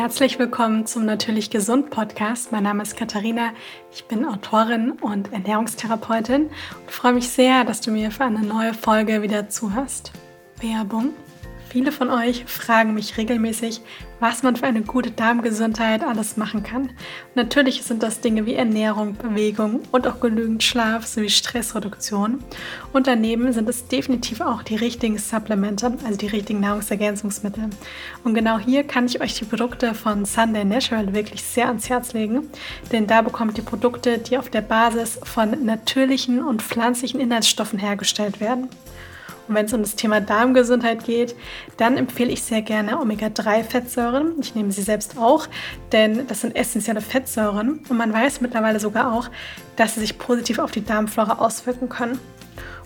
Herzlich willkommen zum Natürlich Gesund Podcast. Mein Name ist Katharina. Ich bin Autorin und Ernährungstherapeutin und freue mich sehr, dass du mir für eine neue Folge wieder zuhörst. Werbung Viele von euch fragen mich regelmäßig, was man für eine gute Darmgesundheit alles machen kann. Natürlich sind das Dinge wie Ernährung, Bewegung und auch genügend Schlaf sowie Stressreduktion. Und daneben sind es definitiv auch die richtigen Supplemente, also die richtigen Nahrungsergänzungsmittel. Und genau hier kann ich euch die Produkte von Sunday Natural wirklich sehr ans Herz legen, denn da bekommt ihr Produkte, die auf der Basis von natürlichen und pflanzlichen Inhaltsstoffen hergestellt werden. Und wenn es um das Thema Darmgesundheit geht, dann empfehle ich sehr gerne Omega-3-Fettsäuren. Ich nehme sie selbst auch, denn das sind essentielle Fettsäuren und man weiß mittlerweile sogar auch, dass sie sich positiv auf die Darmflora auswirken können.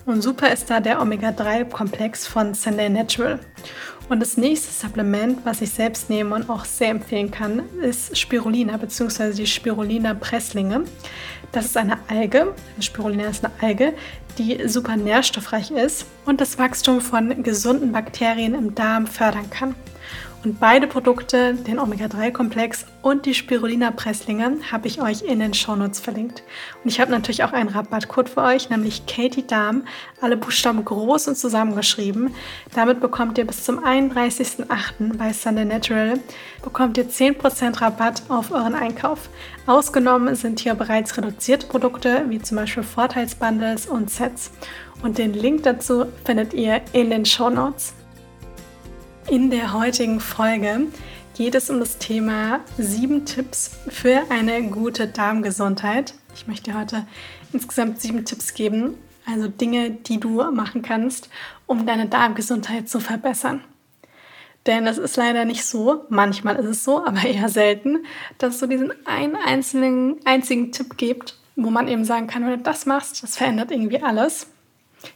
Und super ist da der Omega-3-Komplex von Sunday Natural. Und das nächste Supplement, was ich selbst nehme und auch sehr empfehlen kann, ist Spirulina bzw. die Spirulina Presslinge. Das ist eine Alge, Spirulina ist eine Alge, die super nährstoffreich ist und das Wachstum von gesunden Bakterien im Darm fördern kann. Und beide Produkte, den Omega-3-Komplex und die Spirulina-Presslinge, habe ich euch in den Shownotes verlinkt. Und ich habe natürlich auch einen Rabattcode für euch, nämlich Katie Darm, alle Buchstaben groß und zusammengeschrieben. Damit bekommt ihr bis zum 31.08. bei Sunday Natural bekommt ihr 10% Rabatt auf euren Einkauf. Ausgenommen sind hier bereits reduzierte Produkte, wie zum Beispiel Vorteilsbundles und Sets. Und den Link dazu findet ihr in den Shownotes. In der heutigen Folge geht es um das Thema sieben Tipps für eine gute Darmgesundheit. Ich möchte heute insgesamt sieben Tipps geben, also Dinge, die du machen kannst, um deine Darmgesundheit zu verbessern. Denn es ist leider nicht so, manchmal ist es so, aber eher selten, dass es so diesen einen einzelnen, einzigen Tipp gibt, wo man eben sagen kann, wenn du das machst, das verändert irgendwie alles.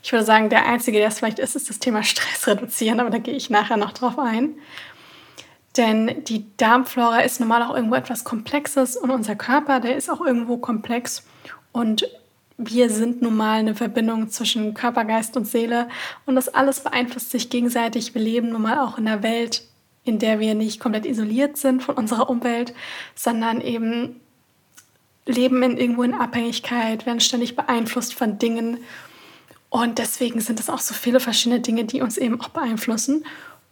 Ich würde sagen, der einzige, der es vielleicht ist, ist das Thema Stress reduzieren, aber da gehe ich nachher noch drauf ein. Denn die Darmflora ist normal auch irgendwo etwas Komplexes und unser Körper, der ist auch irgendwo komplex. Und wir sind nun mal eine Verbindung zwischen Körper, Geist und Seele. Und das alles beeinflusst sich gegenseitig. Wir leben nun mal auch in einer Welt, in der wir nicht komplett isoliert sind von unserer Umwelt, sondern eben leben in irgendwo in Abhängigkeit, werden ständig beeinflusst von Dingen und deswegen sind es auch so viele verschiedene Dinge, die uns eben auch beeinflussen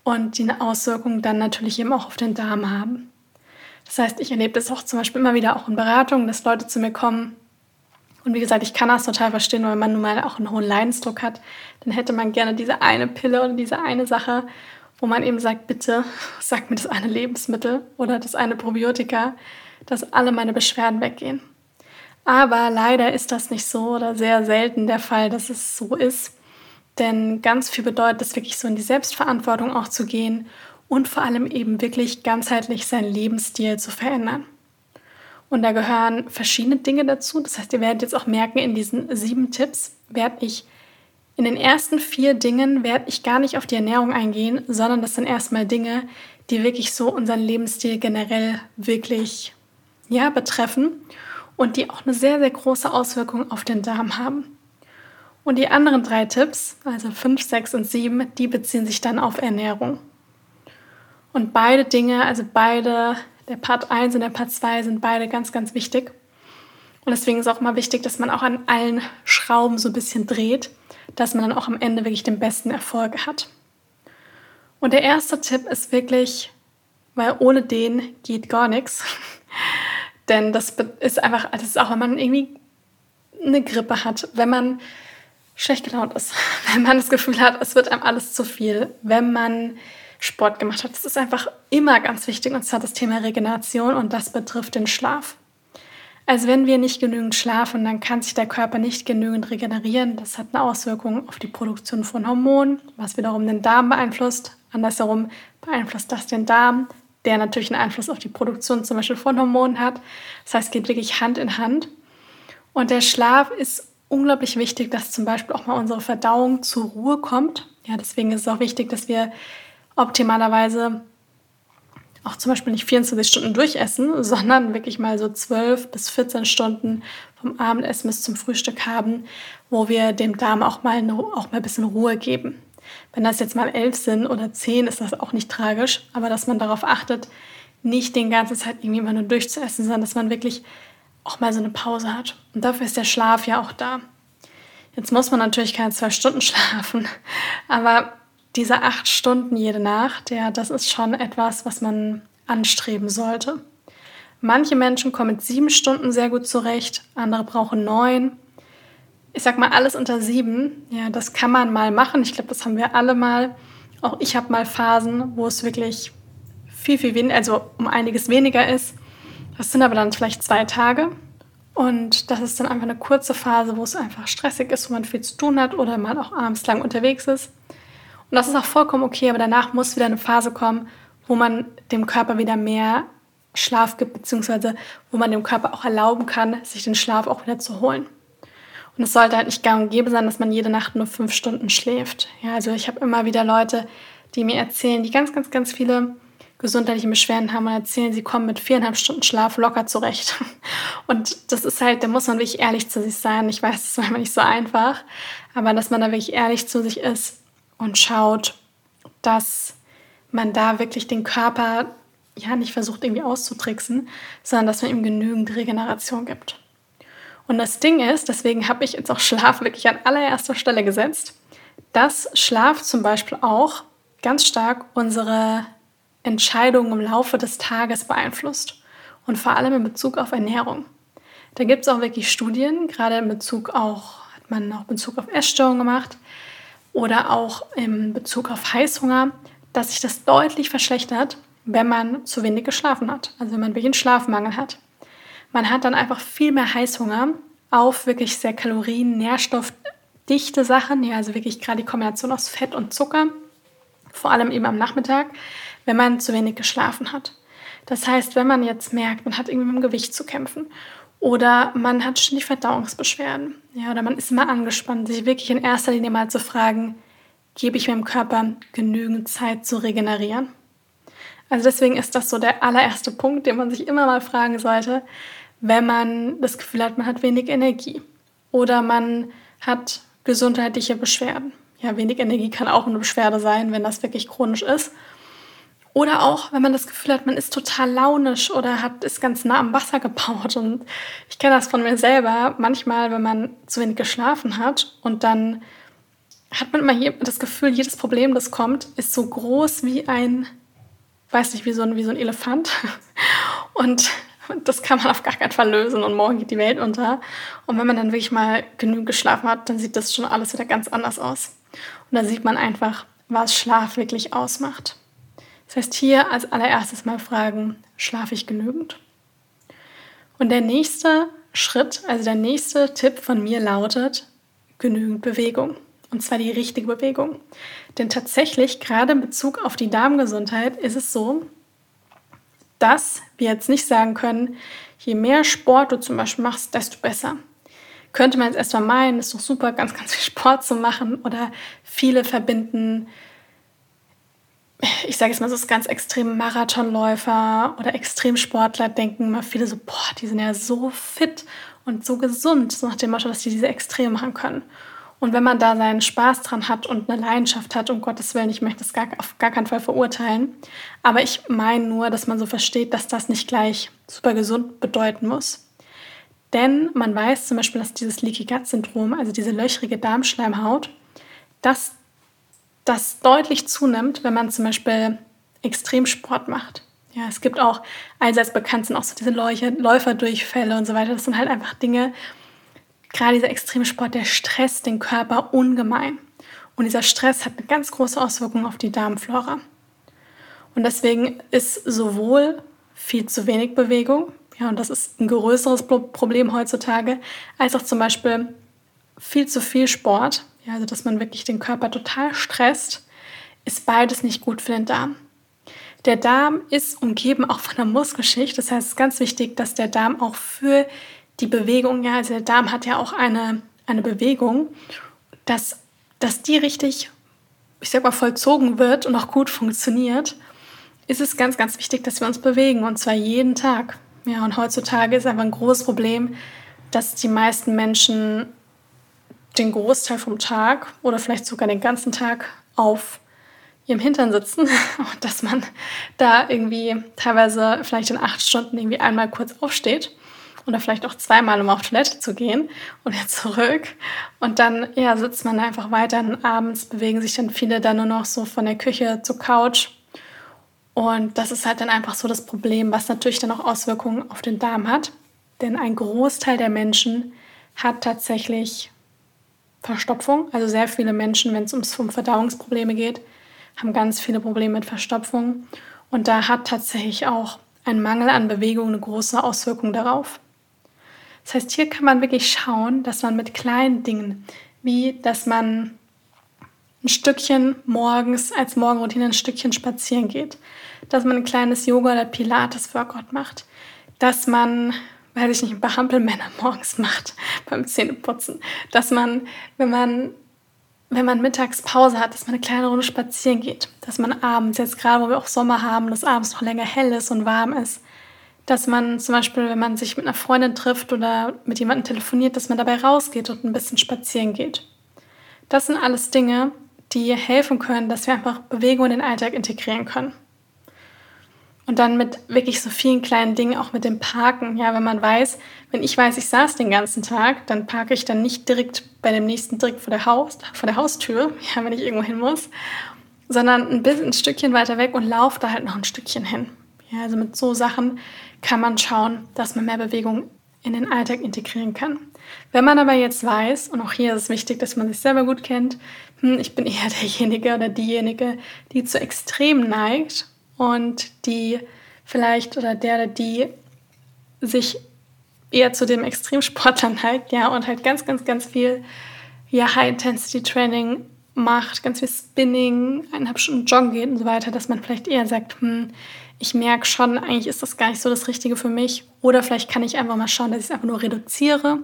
und die eine Auswirkung dann natürlich eben auch auf den Darm haben. Das heißt, ich erlebe das auch zum Beispiel immer wieder auch in Beratungen, dass Leute zu mir kommen. Und wie gesagt, ich kann das total verstehen, weil man nun mal auch einen hohen Leidensdruck hat. Dann hätte man gerne diese eine Pille oder diese eine Sache, wo man eben sagt, bitte sag mir das eine Lebensmittel oder das eine Probiotika, dass alle meine Beschwerden weggehen. Aber leider ist das nicht so oder sehr selten der Fall, dass es so ist. Denn ganz viel bedeutet es wirklich so in die Selbstverantwortung auch zu gehen und vor allem eben wirklich ganzheitlich seinen Lebensstil zu verändern. Und da gehören verschiedene Dinge dazu. Das heißt, ihr werdet jetzt auch merken, in diesen sieben Tipps werde ich in den ersten vier Dingen werde ich gar nicht auf die Ernährung eingehen, sondern das sind erstmal Dinge, die wirklich so unseren Lebensstil generell wirklich ja, betreffen und die auch eine sehr, sehr große Auswirkung auf den Darm haben. Und die anderen drei Tipps, also 5, 6 und 7, die beziehen sich dann auf Ernährung. Und beide Dinge, also beide, der Part 1 und der Part 2 sind beide ganz, ganz wichtig. Und deswegen ist auch mal wichtig, dass man auch an allen Schrauben so ein bisschen dreht, dass man dann auch am Ende wirklich den besten Erfolg hat. Und der erste Tipp ist wirklich, weil ohne den geht gar nichts. Denn das ist einfach, das ist auch, wenn man irgendwie eine Grippe hat, wenn man schlecht gelaunt ist, wenn man das Gefühl hat, es wird einem alles zu viel, wenn man Sport gemacht hat. Das ist einfach immer ganz wichtig und zwar das Thema Regeneration und das betrifft den Schlaf. Also wenn wir nicht genügend schlafen, dann kann sich der Körper nicht genügend regenerieren. Das hat eine Auswirkung auf die Produktion von Hormonen, was wiederum den Darm beeinflusst. Andersherum beeinflusst das den Darm, der natürlich einen Einfluss auf die Produktion zum Beispiel von Hormonen hat. Das heißt, es geht wirklich Hand in Hand. Und der Schlaf ist unglaublich wichtig, dass zum Beispiel auch mal unsere Verdauung zur Ruhe kommt. Ja, deswegen ist es auch wichtig, dass wir optimalerweise auch zum Beispiel nicht 24 Stunden durchessen, sondern wirklich mal so 12 bis 14 Stunden vom Abendessen bis zum Frühstück haben, wo wir dem Darm auch mal, auch mal ein bisschen Ruhe geben. Wenn das jetzt mal elf sind oder zehn, ist das auch nicht tragisch, aber dass man darauf achtet, nicht den ganzen Zeit irgendwie immer nur durchzuessen, sondern dass man wirklich auch mal so eine Pause hat. Und dafür ist der Schlaf ja auch da. Jetzt muss man natürlich keine zwei Stunden schlafen, aber diese acht Stunden jede Nacht, ja, das ist schon etwas, was man anstreben sollte. Manche Menschen kommen mit sieben Stunden sehr gut zurecht, andere brauchen neun. Ich sag mal, alles unter sieben, ja, das kann man mal machen. Ich glaube, das haben wir alle mal. Auch ich habe mal Phasen, wo es wirklich viel, viel weniger, also um einiges weniger ist. Das sind aber dann vielleicht zwei Tage. Und das ist dann einfach eine kurze Phase, wo es einfach stressig ist, wo man viel zu tun hat oder man auch abends lang unterwegs ist. Und das ist auch vollkommen okay, aber danach muss wieder eine Phase kommen, wo man dem Körper wieder mehr Schlaf gibt, beziehungsweise wo man dem Körper auch erlauben kann, sich den Schlaf auch wieder zu holen. Und es sollte halt nicht gang und gäbe sein, dass man jede Nacht nur fünf Stunden schläft. Ja, also ich habe immer wieder Leute, die mir erzählen, die ganz, ganz, ganz viele gesundheitliche Beschwerden haben und erzählen, sie kommen mit viereinhalb Stunden Schlaf locker zurecht. Und das ist halt, da muss man wirklich ehrlich zu sich sein. Ich weiß, das ist manchmal nicht so einfach, aber dass man da wirklich ehrlich zu sich ist und schaut, dass man da wirklich den Körper ja nicht versucht irgendwie auszutricksen, sondern dass man ihm genügend Regeneration gibt. Und das Ding ist, deswegen habe ich jetzt auch Schlaf wirklich an allererster Stelle gesetzt, dass Schlaf zum Beispiel auch ganz stark unsere Entscheidungen im Laufe des Tages beeinflusst und vor allem in Bezug auf Ernährung. Da gibt es auch wirklich Studien, gerade in Bezug auch, hat man auch Bezug auf Essstörungen gemacht oder auch in Bezug auf Heißhunger, dass sich das deutlich verschlechtert, wenn man zu wenig geschlafen hat, also wenn man wirklich einen Schlafmangel hat. Man hat dann einfach viel mehr Heißhunger auf wirklich sehr kalorien-, nährstoffdichte Sachen, ja, also wirklich gerade die Kombination aus Fett und Zucker, vor allem eben am Nachmittag, wenn man zu wenig geschlafen hat. Das heißt, wenn man jetzt merkt, man hat irgendwie mit dem Gewicht zu kämpfen oder man hat ständig Verdauungsbeschwerden, ja, oder man ist immer angespannt, sich wirklich in erster Linie mal zu fragen, gebe ich meinem Körper genügend Zeit zu regenerieren? Also deswegen ist das so der allererste Punkt, den man sich immer mal fragen sollte, wenn man das Gefühl hat, man hat wenig Energie oder man hat gesundheitliche Beschwerden. Ja, wenig Energie kann auch eine Beschwerde sein, wenn das wirklich chronisch ist. Oder auch, wenn man das Gefühl hat, man ist total launisch oder hat, ist ganz nah am Wasser gebaut. Und ich kenne das von mir selber. Manchmal, wenn man zu wenig geschlafen hat und dann hat man immer das Gefühl, jedes Problem, das kommt, ist so groß wie ein, weiß nicht, wie so ein, wie so ein Elefant. Und das kann man auf gar keinen Fall lösen und morgen geht die Welt unter. Und wenn man dann wirklich mal genügend geschlafen hat, dann sieht das schon alles wieder ganz anders aus. Und da sieht man einfach, was Schlaf wirklich ausmacht. Das heißt, hier als allererstes mal fragen, schlafe ich genügend? Und der nächste Schritt, also der nächste Tipp von mir lautet, genügend Bewegung. Und zwar die richtige Bewegung. Denn tatsächlich, gerade in Bezug auf die Darmgesundheit, ist es so, dass wir jetzt nicht sagen können, je mehr Sport du zum Beispiel machst, desto besser. Könnte man jetzt erstmal meinen, ist doch super, ganz, ganz viel Sport zu machen. Oder viele verbinden ich sage jetzt mal so, ganz extreme Marathonläufer oder Extremsportler denken immer viele so, boah, die sind ja so fit und so gesund, so nach dem Motto, dass die diese Extreme machen können. Und wenn man da seinen Spaß dran hat und eine Leidenschaft hat, um Gottes Willen, ich möchte das gar, auf gar keinen Fall verurteilen, aber ich meine nur, dass man so versteht, dass das nicht gleich super gesund bedeuten muss. Denn man weiß zum Beispiel, dass dieses Leaky Gut Syndrom, also diese löchrige Darmschleimhaut, dass das deutlich zunimmt, wenn man zum Beispiel Extremsport macht. Ja, es gibt auch, allseits bekannt sind auch so diese Läuferdurchfälle und so weiter. Das sind halt einfach Dinge, gerade dieser Extremsport, der stresst den Körper ungemein. Und dieser Stress hat eine ganz große Auswirkung auf die Darmflora. Und deswegen ist sowohl viel zu wenig Bewegung, ja, und das ist ein größeres Problem heutzutage, als auch zum Beispiel viel zu viel Sport, ja, also dass man wirklich den Körper total stresst, ist beides nicht gut für den Darm. Der Darm ist umgeben auch von der Muskelschicht. Das heißt, es ist ganz wichtig, dass der Darm auch für die Bewegung, ja, also der Darm hat ja auch eine, eine Bewegung, dass, dass die richtig, ich sag mal, vollzogen wird und auch gut funktioniert, ist es ganz, ganz wichtig, dass wir uns bewegen und zwar jeden Tag. Ja, und heutzutage ist einfach ein großes Problem, dass die meisten Menschen den Großteil vom Tag oder vielleicht sogar den ganzen Tag auf ihrem Hintern sitzen und dass man da irgendwie teilweise vielleicht in acht Stunden irgendwie einmal kurz aufsteht oder vielleicht auch zweimal, um auf Toilette zu gehen und wieder zurück. Und dann ja, sitzt man einfach weiter und abends bewegen sich dann viele dann nur noch so von der Küche zur Couch. Und das ist halt dann einfach so das Problem, was natürlich dann auch Auswirkungen auf den Darm hat. Denn ein Großteil der Menschen hat tatsächlich Verstopfung. Also sehr viele Menschen, wenn es um Verdauungsprobleme geht, haben ganz viele Probleme mit Verstopfung. Und da hat tatsächlich auch ein Mangel an Bewegung eine große Auswirkung darauf. Das heißt, hier kann man wirklich schauen, dass man mit kleinen Dingen, wie dass man ein Stückchen morgens als Morgenroutine ein Stückchen spazieren geht, dass man ein kleines Yoga oder Pilates-Workout macht, dass man, weiß ich nicht, ein paar Hampelmänner morgens macht beim Zähneputzen, dass man, wenn man wenn man mittags Pause hat, dass man eine kleine Runde spazieren geht, dass man abends, jetzt gerade wo wir auch Sommer haben, dass abends noch länger hell ist und warm ist, dass man zum Beispiel, wenn man sich mit einer Freundin trifft oder mit jemandem telefoniert, dass man dabei rausgeht und ein bisschen spazieren geht. Das sind alles Dinge, die helfen können, dass wir einfach Bewegung in den Alltag integrieren können. Und dann mit wirklich so vielen kleinen Dingen, auch mit dem Parken. Ja, wenn man weiß, wenn ich weiß, ich saß den ganzen Tag, dann parke ich dann nicht direkt bei dem nächsten direkt vor der, Haus, vor der Haustür, ja, wenn ich irgendwo hin muss, sondern ein bisschen ein Stückchen weiter weg und laufe da halt noch ein Stückchen hin. Ja, also mit so Sachen kann man schauen, dass man mehr Bewegung in den Alltag integrieren kann. Wenn man aber jetzt weiß, und auch hier ist es wichtig, dass man sich selber gut kennt, hm, ich bin eher derjenige oder diejenige, die zu extrem neigt und die vielleicht oder der oder die sich eher zu dem Extremsportler neigt, ja, und halt ganz, ganz, ganz viel ja, High-Intensity-Training macht, ganz viel Spinning, eineinhalb Stunden Joggen geht und so weiter, dass man vielleicht eher sagt, hm, ich merke schon, eigentlich ist das gar nicht so das Richtige für mich. Oder vielleicht kann ich einfach mal schauen, dass ich es einfach nur reduziere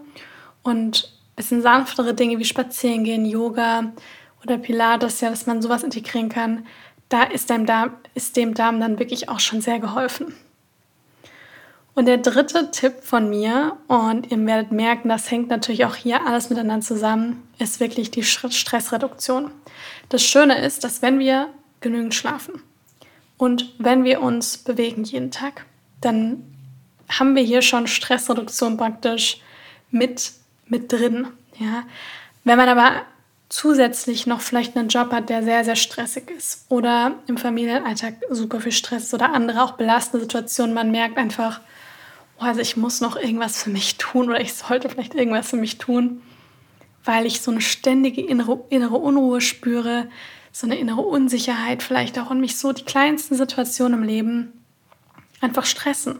und ein bisschen sanftere Dinge wie Spazieren gehen, Yoga oder Pilates, ja, dass man sowas integrieren kann. Da ist dem Darm, ist dem Darm dann wirklich auch schon sehr geholfen. Und der dritte Tipp von mir, und ihr werdet merken, das hängt natürlich auch hier alles miteinander zusammen, ist wirklich die Stressreduktion. Das Schöne ist, dass wenn wir genügend schlafen, und wenn wir uns bewegen jeden Tag, dann haben wir hier schon Stressreduktion praktisch mit, mit drin. Ja? Wenn man aber zusätzlich noch vielleicht einen Job hat, der sehr, sehr stressig ist oder im Familienalltag super viel Stress oder andere auch belastende Situationen, man merkt einfach, oh, also ich muss noch irgendwas für mich tun oder ich sollte vielleicht irgendwas für mich tun, weil ich so eine ständige innere, innere Unruhe spüre, so eine innere Unsicherheit vielleicht auch und mich so die kleinsten Situationen im Leben einfach stressen.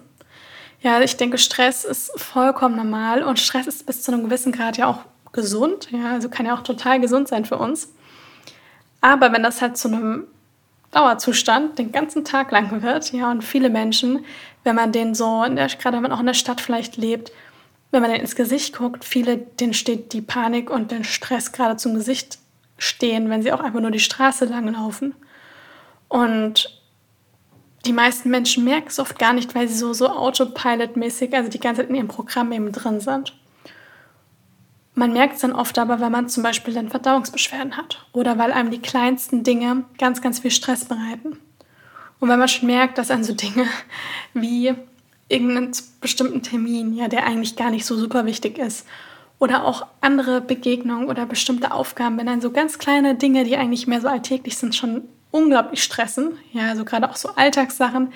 Ja, ich denke, Stress ist vollkommen normal und Stress ist bis zu einem gewissen Grad ja auch gesund. Ja, also kann ja auch total gesund sein für uns. Aber wenn das halt zu einem Dauerzustand den ganzen Tag lang wird, ja, und viele Menschen, wenn man den so, der, gerade wenn man auch in der Stadt vielleicht lebt, wenn man den ins Gesicht guckt, viele, denen steht die Panik und der Stress gerade zum Gesicht stehen, wenn sie auch einfach nur die Straße lang laufen. Und die meisten Menschen merken es oft gar nicht, weil sie so, so Autopilot-mäßig, also die ganze Zeit in ihrem Programm eben drin sind. Man merkt es dann oft aber, wenn man zum Beispiel dann Verdauungsbeschwerden hat oder weil einem die kleinsten Dinge ganz, ganz viel Stress bereiten. Und wenn man schon merkt, dass an so Dinge wie irgendeinen bestimmten Termin, ja, der eigentlich gar nicht so super wichtig ist oder auch andere Begegnungen oder bestimmte Aufgaben, wenn dann so ganz kleine Dinge, die eigentlich mehr so alltäglich sind, schon unglaublich stressen, ja, also gerade auch so Alltagssachen,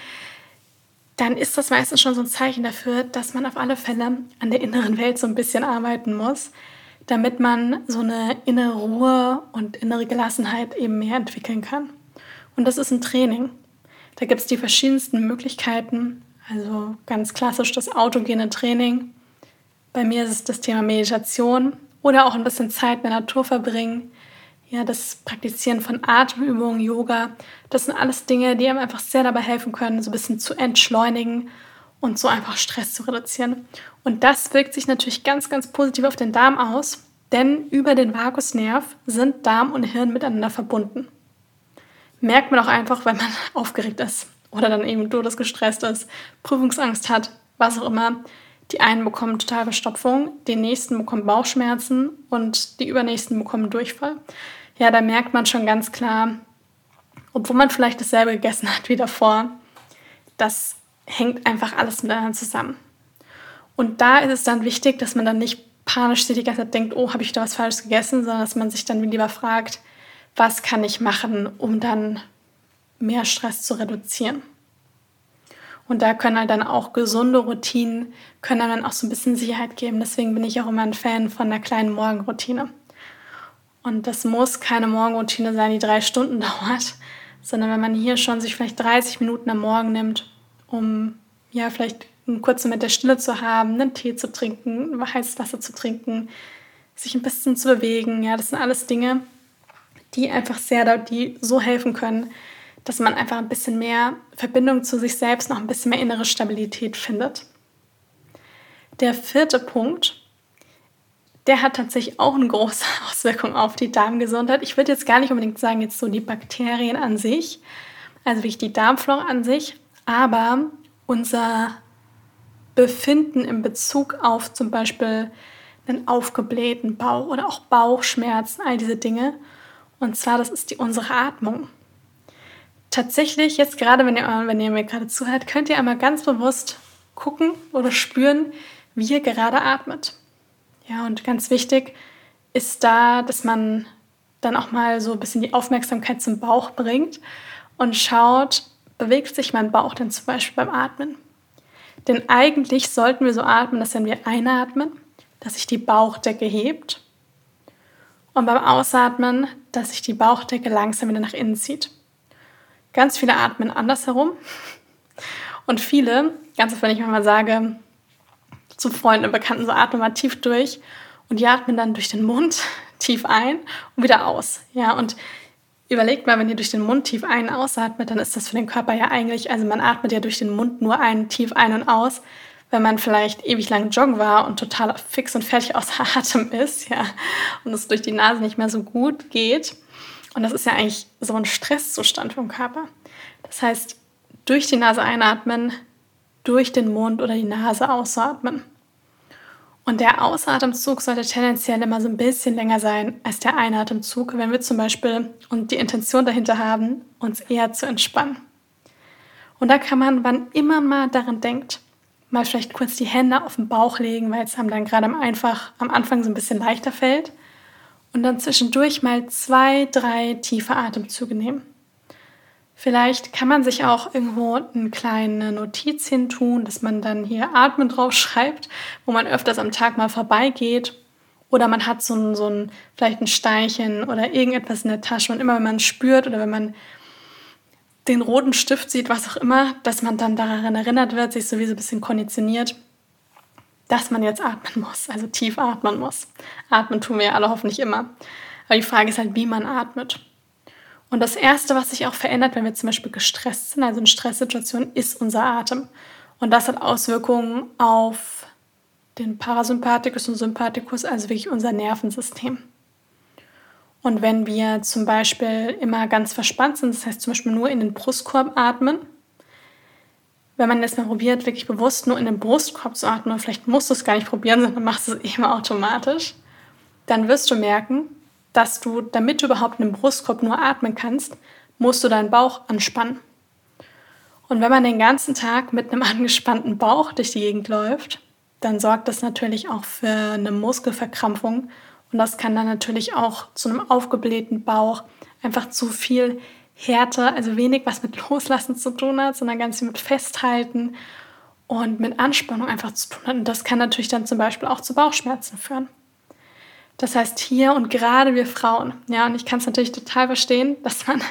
dann ist das meistens schon so ein Zeichen dafür, dass man auf alle Fälle an der inneren Welt so ein bisschen arbeiten muss, damit man so eine innere Ruhe und innere Gelassenheit eben mehr entwickeln kann. Und das ist ein Training. Da gibt es die verschiedensten Möglichkeiten, also ganz klassisch das autogene Training, bei mir ist es das Thema Meditation oder auch ein bisschen Zeit in der Natur verbringen. Ja, das Praktizieren von Atemübungen, Yoga, das sind alles Dinge, die einem einfach sehr dabei helfen können, so ein bisschen zu entschleunigen und so einfach Stress zu reduzieren. Und das wirkt sich natürlich ganz, ganz positiv auf den Darm aus, denn über den Vagusnerv sind Darm und Hirn miteinander verbunden. Merkt man auch einfach, wenn man aufgeregt ist oder dann eben todesgestresst ist, Prüfungsangst hat, was auch immer. Die einen bekommen total Verstopfung, die nächsten bekommen Bauchschmerzen und die übernächsten bekommen Durchfall. Ja, da merkt man schon ganz klar, obwohl man vielleicht dasselbe gegessen hat wie davor. Das hängt einfach alles miteinander zusammen. Und da ist es dann wichtig, dass man dann nicht panisch die ganze Zeit denkt, oh, habe ich da was Falsches gegessen, sondern dass man sich dann lieber fragt, was kann ich machen, um dann mehr Stress zu reduzieren. Und da können halt dann auch gesunde Routinen, können dann auch so ein bisschen Sicherheit geben. Deswegen bin ich auch immer ein Fan von einer kleinen Morgenroutine. Und das muss keine Morgenroutine sein, die drei Stunden dauert, sondern wenn man hier schon sich vielleicht 30 Minuten am Morgen nimmt, um ja vielleicht einen kurzen Moment der Stille zu haben, einen Tee zu trinken, heißes Wasser zu trinken, sich ein bisschen zu bewegen, ja, das sind alles Dinge, die einfach sehr, die so helfen können, dass man einfach ein bisschen mehr Verbindung zu sich selbst, noch ein bisschen mehr innere Stabilität findet. Der vierte Punkt, der hat tatsächlich auch eine große Auswirkung auf die Darmgesundheit. Ich würde jetzt gar nicht unbedingt sagen, jetzt so die Bakterien an sich, also wirklich die Darmflora an sich, aber unser Befinden in Bezug auf zum Beispiel einen aufgeblähten Bauch oder auch Bauchschmerzen, all diese Dinge. Und zwar, das ist die, unsere Atmung. Tatsächlich, jetzt gerade, wenn ihr, wenn ihr mir gerade zuhört, könnt ihr einmal ganz bewusst gucken oder spüren, wie ihr gerade atmet. Ja, und ganz wichtig ist da, dass man dann auch mal so ein bisschen die Aufmerksamkeit zum Bauch bringt und schaut, bewegt sich mein Bauch denn zum Beispiel beim Atmen? Denn eigentlich sollten wir so atmen, dass wenn wir einatmen, dass sich die Bauchdecke hebt und beim Ausatmen, dass sich die Bauchdecke langsam wieder nach innen zieht. Ganz viele atmen andersherum und viele, ganz oft, wenn ich mal sage, zu Freunden und Bekannten, so atmen mal tief durch und die atmen dann durch den Mund tief ein und wieder aus. Ja, und überlegt mal, wenn ihr durch den Mund tief ein- und ausatmet, dann ist das für den Körper ja eigentlich, also man atmet ja durch den Mund nur ein, tief ein und aus. Wenn man vielleicht ewig lang joggen war und total fix und fertig außer Atem ist, ja, und es durch die Nase nicht mehr so gut geht. Und das ist ja eigentlich so ein Stresszustand vom Körper. Das heißt, durch die Nase einatmen, durch den Mund oder die Nase ausatmen. Und der Ausatemzug sollte tendenziell immer so ein bisschen länger sein als der Einatemzug, wenn wir zum Beispiel und die Intention dahinter haben, uns eher zu entspannen. Und da kann man, wann immer man daran denkt, mal vielleicht kurz die Hände auf den Bauch legen, weil es einem dann gerade einfach am Anfang so ein bisschen leichter fällt. Und dann zwischendurch mal zwei, drei tiefe Atemzüge nehmen. Vielleicht kann man sich auch irgendwo eine kleine Notiz hin tun, dass man dann hier Atmen drauf schreibt, wo man öfters am Tag mal vorbeigeht. Oder man hat so ein, so ein, vielleicht ein Steinchen oder irgendetwas in der Tasche. Und immer wenn man spürt oder wenn man den roten Stift sieht, was auch immer, dass man dann daran erinnert wird, sich sowieso ein bisschen konditioniert, dass man jetzt atmen muss, also tief atmen muss. Atmen tun wir ja alle hoffentlich immer. Aber die Frage ist halt, wie man atmet. Und das Erste, was sich auch verändert, wenn wir zum Beispiel gestresst sind, also in Stresssituationen, ist unser Atem. Und das hat Auswirkungen auf den Parasympathikus und Sympathikus, also wirklich unser Nervensystem. Und wenn wir zum Beispiel immer ganz verspannt sind, das heißt zum Beispiel nur in den Brustkorb atmen, wenn man jetzt mal probiert, wirklich bewusst nur in den Brustkorb zu atmen, vielleicht musst du es gar nicht probieren, sondern machst es immer automatisch, dann wirst du merken, dass du, damit du überhaupt in den Brustkorb nur atmen kannst, musst du deinen Bauch anspannen. Und wenn man den ganzen Tag mit einem angespannten Bauch durch die Gegend läuft, dann sorgt das natürlich auch für eine Muskelverkrampfung. Und das kann dann natürlich auch zu einem aufgeblähten Bauch einfach zu viel Härte, also wenig was mit Loslassen zu tun hat, sondern ganz viel mit Festhalten und mit Anspannung einfach zu tun hat. Und das kann natürlich dann zum Beispiel auch zu Bauchschmerzen führen. Das heißt, hier und gerade wir Frauen, ja, und ich kann es natürlich total verstehen, dass man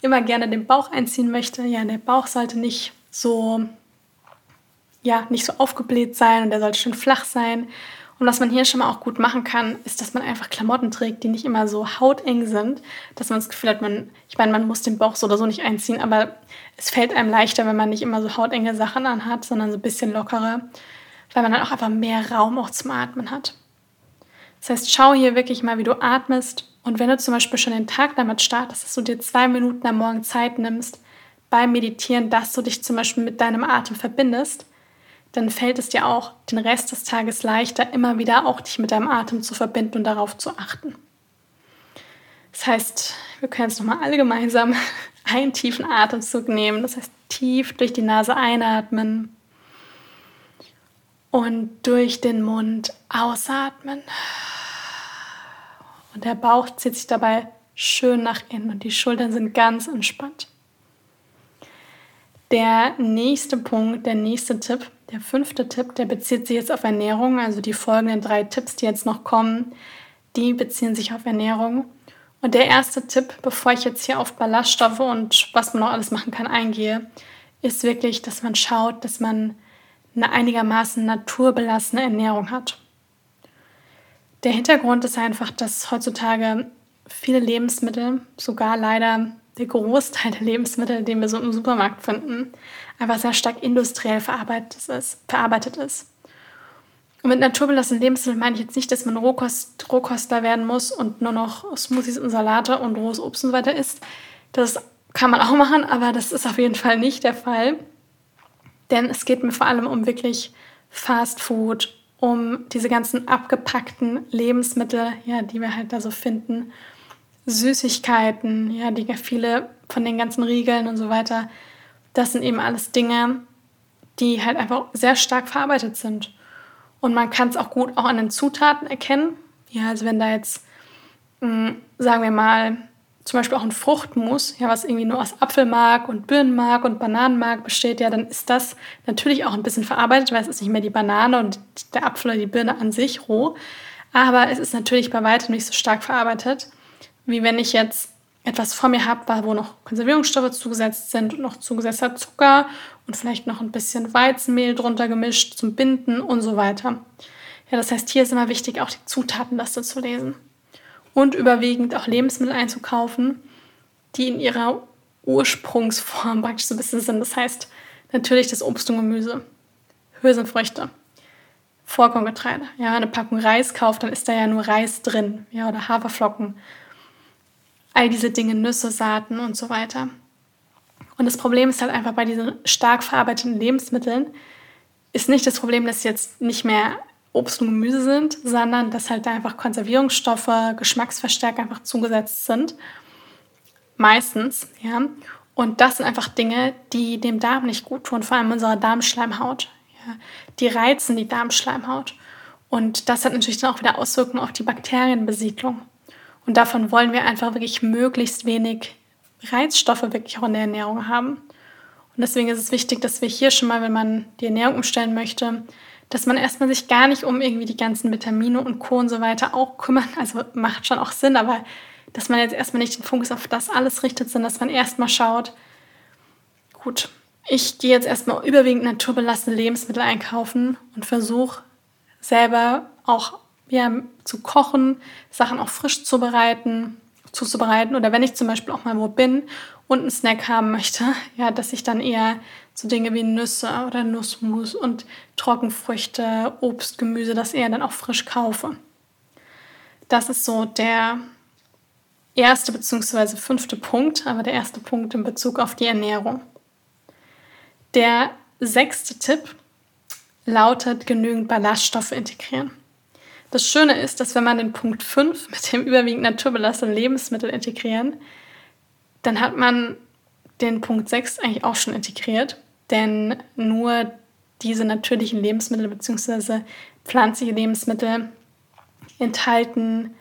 immer gerne den Bauch einziehen möchte. Ja, der Bauch sollte nicht so, ja, nicht so aufgebläht sein und der sollte schön flach sein. Und was man hier schon mal auch gut machen kann, ist, dass man einfach Klamotten trägt, die nicht immer so hauteng sind, dass man das Gefühl hat, man, ich meine, man muss den Bauch so oder so nicht einziehen, aber es fällt einem leichter, wenn man nicht immer so hautenge Sachen anhat, sondern so ein bisschen lockerer, weil man dann auch einfach mehr Raum auch zum Atmen hat. Das heißt, schau hier wirklich mal, wie du atmest. Und wenn du zum Beispiel schon den Tag damit startest, dass du dir zwei Minuten am Morgen Zeit nimmst beim Meditieren, dass du dich zum Beispiel mit deinem Atem verbindest, dann fällt es dir auch den Rest des Tages leichter, immer wieder auch dich mit deinem Atem zu verbinden und darauf zu achten. Das heißt, wir können jetzt nochmal alle gemeinsam einen tiefen Atemzug nehmen. Das heißt, tief durch die Nase einatmen und durch den Mund ausatmen. Und der Bauch zieht sich dabei schön nach innen und die Schultern sind ganz entspannt. Der nächste Punkt, der nächste Tipp, der fünfte Tipp, der bezieht sich jetzt auf Ernährung. Also die folgenden drei Tipps, die jetzt noch kommen, die beziehen sich auf Ernährung. Und der erste Tipp, bevor ich jetzt hier auf Ballaststoffe und was man noch alles machen kann eingehe, ist wirklich, dass man schaut, dass man eine einigermaßen naturbelassene Ernährung hat. Der Hintergrund ist einfach, dass heutzutage viele Lebensmittel, sogar leider der Großteil der Lebensmittel, den wir so im Supermarkt finden, einfach sehr stark industriell verarbeitet ist. Verarbeitet ist. Und mit naturbelassenen Lebensmitteln meine ich jetzt nicht, dass man Rohkost, Rohkostler werden muss und nur noch Smoothies und Salate und rohes Obst und so weiter isst. Das kann man auch machen, aber das ist auf jeden Fall nicht der Fall. Denn es geht mir vor allem um wirklich Fast Food, um diese ganzen abgepackten Lebensmittel, ja, die wir halt da so finden Süßigkeiten, ja, die viele von den ganzen Riegeln und so weiter, das sind eben alles Dinge, die halt einfach sehr stark verarbeitet sind. Und man kann es auch gut auch an den Zutaten erkennen. Ja, also wenn da jetzt, mh, hm, sagen wir mal, zum Beispiel auch ein Fruchtmus, ja, was irgendwie nur aus Apfelmark und Birnenmark und Bananenmark besteht, ja, dann ist das natürlich auch ein bisschen verarbeitet, weil es ist nicht mehr die Banane und der Apfel oder die Birne an sich roh. Aber es ist natürlich bei weitem nicht so stark verarbeitet wie wenn ich jetzt etwas vor mir habe, wo noch Konservierungsstoffe zugesetzt sind und noch zugesetzter Zucker und vielleicht noch ein bisschen Weizenmehl drunter gemischt zum Binden und so weiter. Ja, das heißt, hier ist immer wichtig, auch die Zutatenliste zu lesen und überwiegend auch Lebensmittel einzukaufen, die in ihrer Ursprungsform praktisch so ein bisschen sind. Das heißt, natürlich das Obst und Gemüse, Hülsenfrüchte, Vollkorngetreide. Ja, eine Packung Reis kauft, dann ist da ja nur Reis drin, ja, oder Haferflocken all diese Dinge, Nüsse, Saaten und so weiter. Und das Problem ist halt einfach bei diesen stark verarbeiteten Lebensmitteln, ist nicht das Problem, dass jetzt nicht mehr Obst und Gemüse sind, sondern dass halt da einfach Konservierungsstoffe, Geschmacksverstärker einfach zugesetzt sind. Meistens, ja. Und das sind einfach Dinge, die dem Darm nicht gut tun, vor allem unserer Darmschleimhaut. Ja. Die reizen die Darmschleimhaut. Und das hat natürlich dann auch wieder Auswirkungen auf die Bakterienbesiedlung. Und davon wollen wir einfach wirklich möglichst wenig Reizstoffe wirklich auch in der Ernährung haben. Und deswegen ist es wichtig, dass wir hier schon mal, wenn man die Ernährung umstellen möchte, dass man erstmal sich gar nicht um irgendwie die ganzen Vitamine und Co. und so weiter auch kümmert. Also macht schon auch Sinn, aber dass man jetzt erstmal nicht den Fokus auf das alles richtet, sondern dass man erstmal schaut, gut, ich gehe jetzt erstmal überwiegend naturbelassene Lebensmittel einkaufen und versuche selber auch ja, zu kochen, Sachen auch frisch zubereiten, zuzubereiten. Oder wenn ich zum Beispiel auch mal wo bin und einen Snack haben möchte, ja, dass ich dann eher so Dinge wie Nüsse oder Nussmus und Trockenfrüchte, Obst, Gemüse, das eher dann auch frisch kaufe. Das ist so der erste bzw. fünfte Punkt, aber der erste Punkt in Bezug auf die Ernährung. Der sechste Tipp lautet genügend Ballaststoffe integrieren. Das Schöne ist, dass wenn man den Punkt 5 mit dem überwiegend naturbelassenen Lebensmittel integrieren, dann hat man den Punkt 6 eigentlich auch schon integriert. Denn nur diese natürlichen Lebensmittel bzw. pflanzliche Lebensmittel enthalten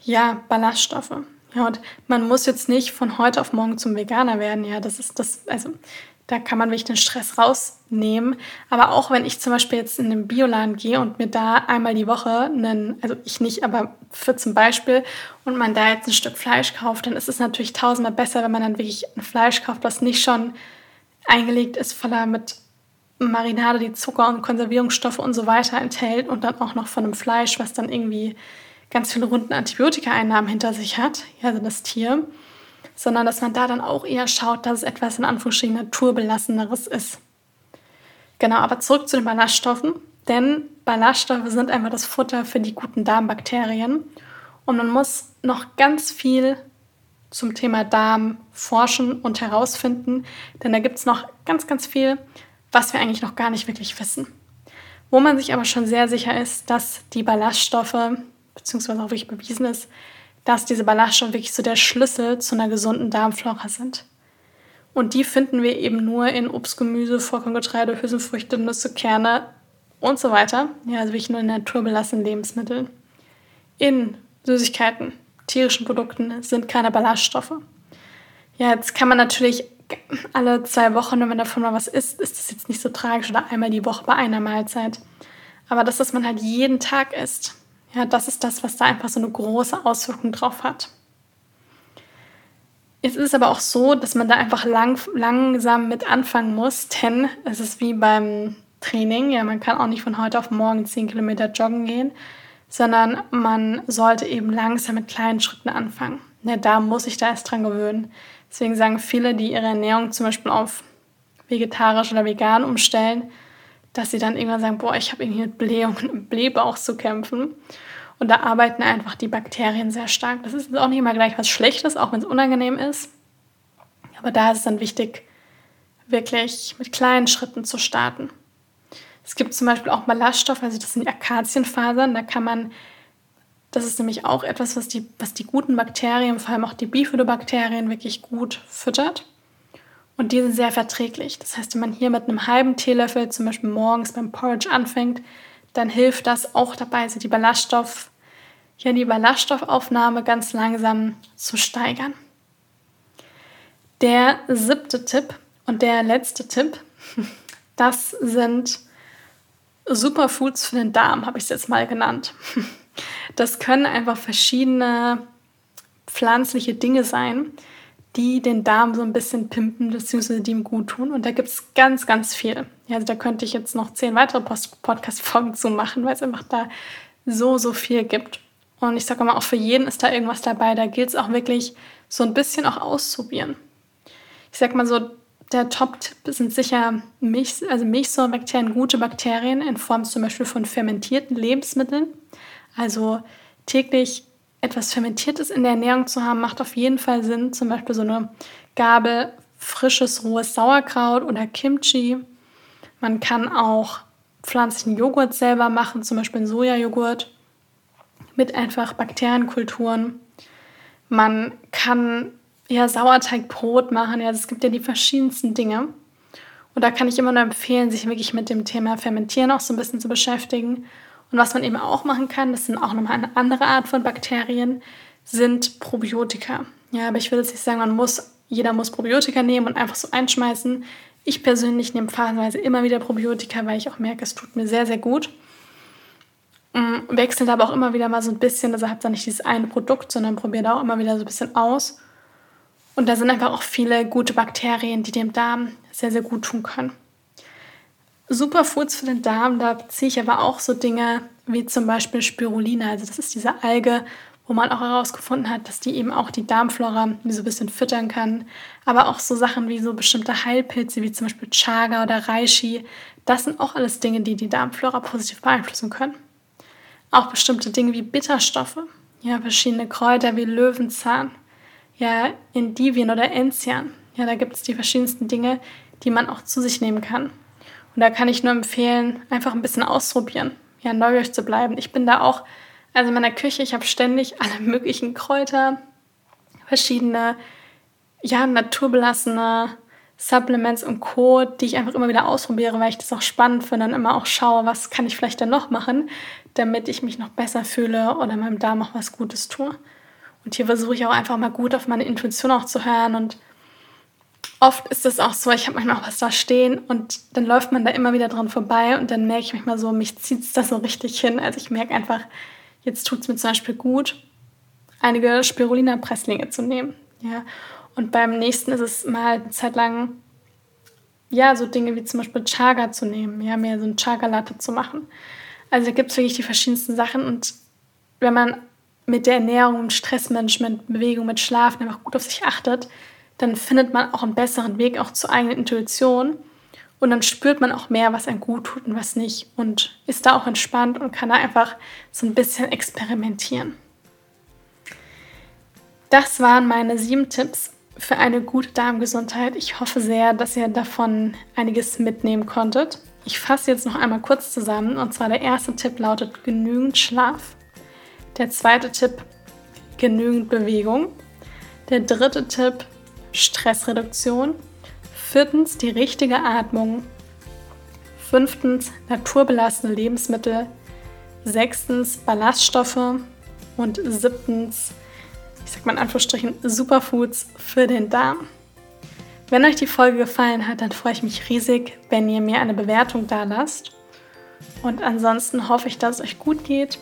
ja Ballaststoffe. Ja, und man muss jetzt nicht von heute auf morgen zum Veganer werden. Ja, das ist das, also da kann man wirklich den Stress rausnehmen. Aber auch wenn ich zum Beispiel jetzt in den Bioladen gehe und mir da einmal die Woche einen, also ich nicht, aber für zum Beispiel, und man da jetzt ein Stück Fleisch kauft, dann ist es natürlich tausendmal besser, wenn man dann wirklich ein Fleisch kauft, das nicht schon eingelegt ist, voller mit Marinade, die Zucker und Konservierungsstoffe und so weiter enthält und dann auch noch von einem Fleisch, was dann irgendwie ganz viele Runden Antibiotika-Einnahmen hinter sich hat, ja, also das Tier sondern dass man da dann auch eher schaut, dass es etwas in Anführungsstrichen naturbelasseneres ist. Genau, aber zurück zu den Ballaststoffen, denn Ballaststoffe sind einfach das Futter für die guten Darmbakterien und man muss noch ganz viel zum Thema Darm forschen und herausfinden, denn da gibt es noch ganz, ganz viel, was wir eigentlich noch gar nicht wirklich wissen. Wo man sich aber schon sehr sicher ist, dass die Ballaststoffe, beziehungsweise auch wirklich bewiesen ist, dass diese Ballaststoffe wirklich so der Schlüssel zu einer gesunden Darmflora sind. Und die finden wir eben nur in Obst, Gemüse, Vollkorngetreide, Hülsenfrüchte, Nüsse, Kerne und so weiter. Ja, also wirklich nur in naturbelassenen Lebensmitteln. In Süßigkeiten, tierischen Produkten sind keine Ballaststoffe. Ja, jetzt kann man natürlich alle zwei Wochen, wenn man davon mal was isst, ist das jetzt nicht so tragisch oder einmal die Woche bei einer Mahlzeit. Aber das, was man halt jeden Tag isst, ja, das ist das, was da einfach so eine große Auswirkung drauf hat. Es ist aber auch so, dass man da einfach lang, langsam mit anfangen muss, denn es ist wie beim Training. Ja, man kann auch nicht von heute auf morgen 10 Kilometer joggen gehen, sondern man sollte eben langsam mit kleinen Schritten anfangen. Ja, da muss ich da erst dran gewöhnen. Deswegen sagen viele, die ihre Ernährung zum Beispiel auf vegetarisch oder vegan umstellen, dass sie dann irgendwann sagen, boah, ich habe irgendwie mit Blähung und Blähbauch zu kämpfen. Und da arbeiten einfach die Bakterien sehr stark. Das ist auch nicht immer gleich was Schlechtes, auch wenn es unangenehm ist. Aber da ist es dann wichtig, wirklich mit kleinen Schritten zu starten. Es gibt zum Beispiel auch Ballaststoffe, also das sind die Akazienfasern. Da kann man, das ist nämlich auch etwas, was die, was die guten Bakterien, vor allem auch die Bifidobakterien, wirklich gut füttert. Und die sind sehr verträglich. Das heißt, wenn man hier mit einem halben Teelöffel zum Beispiel morgens beim Porridge anfängt, dann hilft das auch dabei, so die Ballaststoff, ja, die Ballaststoffaufnahme ganz langsam zu steigern. Der siebte Tipp und der letzte Tipp, das sind Superfoods für den Darm, habe ich es jetzt mal genannt. Das können einfach verschiedene pflanzliche Dinge sein, die den Darm so ein bisschen pimpen, beziehungsweise die ihm gut tun. Und da gibt es ganz, ganz viel. Ja, also da könnte ich jetzt noch zehn weitere Podcast-Folgen zu machen, weil es einfach da so, so viel gibt. Und ich sage mal, auch für jeden ist da irgendwas dabei. Da gilt es auch wirklich so ein bisschen auch auszuprobieren. Ich sage mal so, der Top-Tipp sind sicher Milch, also Milchsäurebakterien, gute Bakterien in Form zum Beispiel von fermentierten Lebensmitteln. Also täglich etwas Fermentiertes in der Ernährung zu haben, macht auf jeden Fall Sinn. Zum Beispiel so eine Gabel frisches, rohes Sauerkraut oder Kimchi. Man kann auch pflanzlichen Joghurt selber machen, zum Beispiel einen Sojajoghurt mit einfach Bakterienkulturen. Man kann ja Sauerteigbrot machen. Ja, es gibt ja die verschiedensten Dinge. Und da kann ich immer nur empfehlen, sich wirklich mit dem Thema Fermentieren auch so ein bisschen zu beschäftigen und was man eben auch machen kann, das sind auch nochmal eine andere Art von Bakterien, sind Probiotika. Ja, aber ich würde jetzt nicht sagen, man muss, jeder muss Probiotika nehmen und einfach so einschmeißen. Ich persönlich nehme phasenweise immer wieder Probiotika, weil ich auch merke, es tut mir sehr, sehr gut. Mm, wechselt aber auch immer wieder mal so ein bisschen, also habt da nicht dieses eine Produkt, sondern probiert auch immer wieder so ein bisschen aus. Und da sind einfach auch viele gute Bakterien, die dem Darm sehr, sehr gut tun können. Superfoods für den Darm, da ziehe ich aber auch so Dinge wie zum Beispiel Spirulina. Also das ist diese Alge, wo man auch herausgefunden hat, dass die eben auch die Darmflora so ein bisschen füttern kann. Aber auch so Sachen wie so bestimmte Heilpilze, wie zum Beispiel Chaga oder Reishi, das sind auch alles Dinge, die die Darmflora positiv beeinflussen können. Auch bestimmte Dinge wie Bitterstoffe, ja, verschiedene Kräuter wie Löwenzahn, ja, Endivien oder Enzian. Ja, da gibt es die verschiedensten Dinge, die man auch zu sich nehmen kann. Und da kann ich nur empfehlen, einfach ein bisschen ausprobieren, ja, neugierig zu bleiben. Ich bin da auch, also in meiner Küche, ich habe ständig alle möglichen Kräuter, verschiedene, ja, naturbelassene Supplements und Co., die ich einfach immer wieder ausprobiere, weil ich das auch spannend finde und immer auch schaue, was kann ich vielleicht dann noch machen, damit ich mich noch besser fühle oder meinem Darm auch was Gutes tue. Und hier versuche ich auch einfach mal gut auf meine Intuition auch zu hören und oft ist es auch so, ich habe manchmal auch was da stehen und dann läuft man da immer wieder dran vorbei und dann merke ich manchmal so, mich zieht es da so richtig hin. Also ich merke einfach, jetzt tut es mir zum Beispiel gut, einige Spirulina-Presslinge zu nehmen. Ja. Und beim nächsten ist es mal eine Zeit lang, ja, so Dinge wie zum Beispiel Chaga zu nehmen, ja, mir so ein Chaga-Latte zu machen. Also da gibt es wirklich die verschiedensten Sachen und wenn man mit der Ernährung, Stressmanagement, Bewegung, mit Schlafen einfach gut auf sich achtet, dann findet man auch einen besseren Weg auch zur eigenen Intuition. Und dann spürt man auch mehr, was einem gut tut und was nicht. Und ist da auch entspannt und kann da einfach so ein bisschen experimentieren. Das waren meine sieben Tipps für eine gute Darmgesundheit. Ich hoffe sehr, dass ihr davon einiges mitnehmen konntet. Ich fasse jetzt noch einmal kurz zusammen. Und zwar der erste Tipp lautet genügend Schlaf. Der zweite Tipp genügend Bewegung. Der dritte Tipp, Stressreduktion. Viertens, die richtige Atmung. Fünftens, naturbelassene Lebensmittel. Sechstens, Ballaststoffe. Und siebtens, ich sag mal in Anführungsstrichen, Superfoods für den Darm. Wenn euch die Folge gefallen hat, dann freue ich mich riesig, wenn ihr mir eine Bewertung da lasst. Und ansonsten hoffe ich, dass es euch gut geht.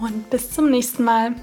Und bis zum nächsten Mal.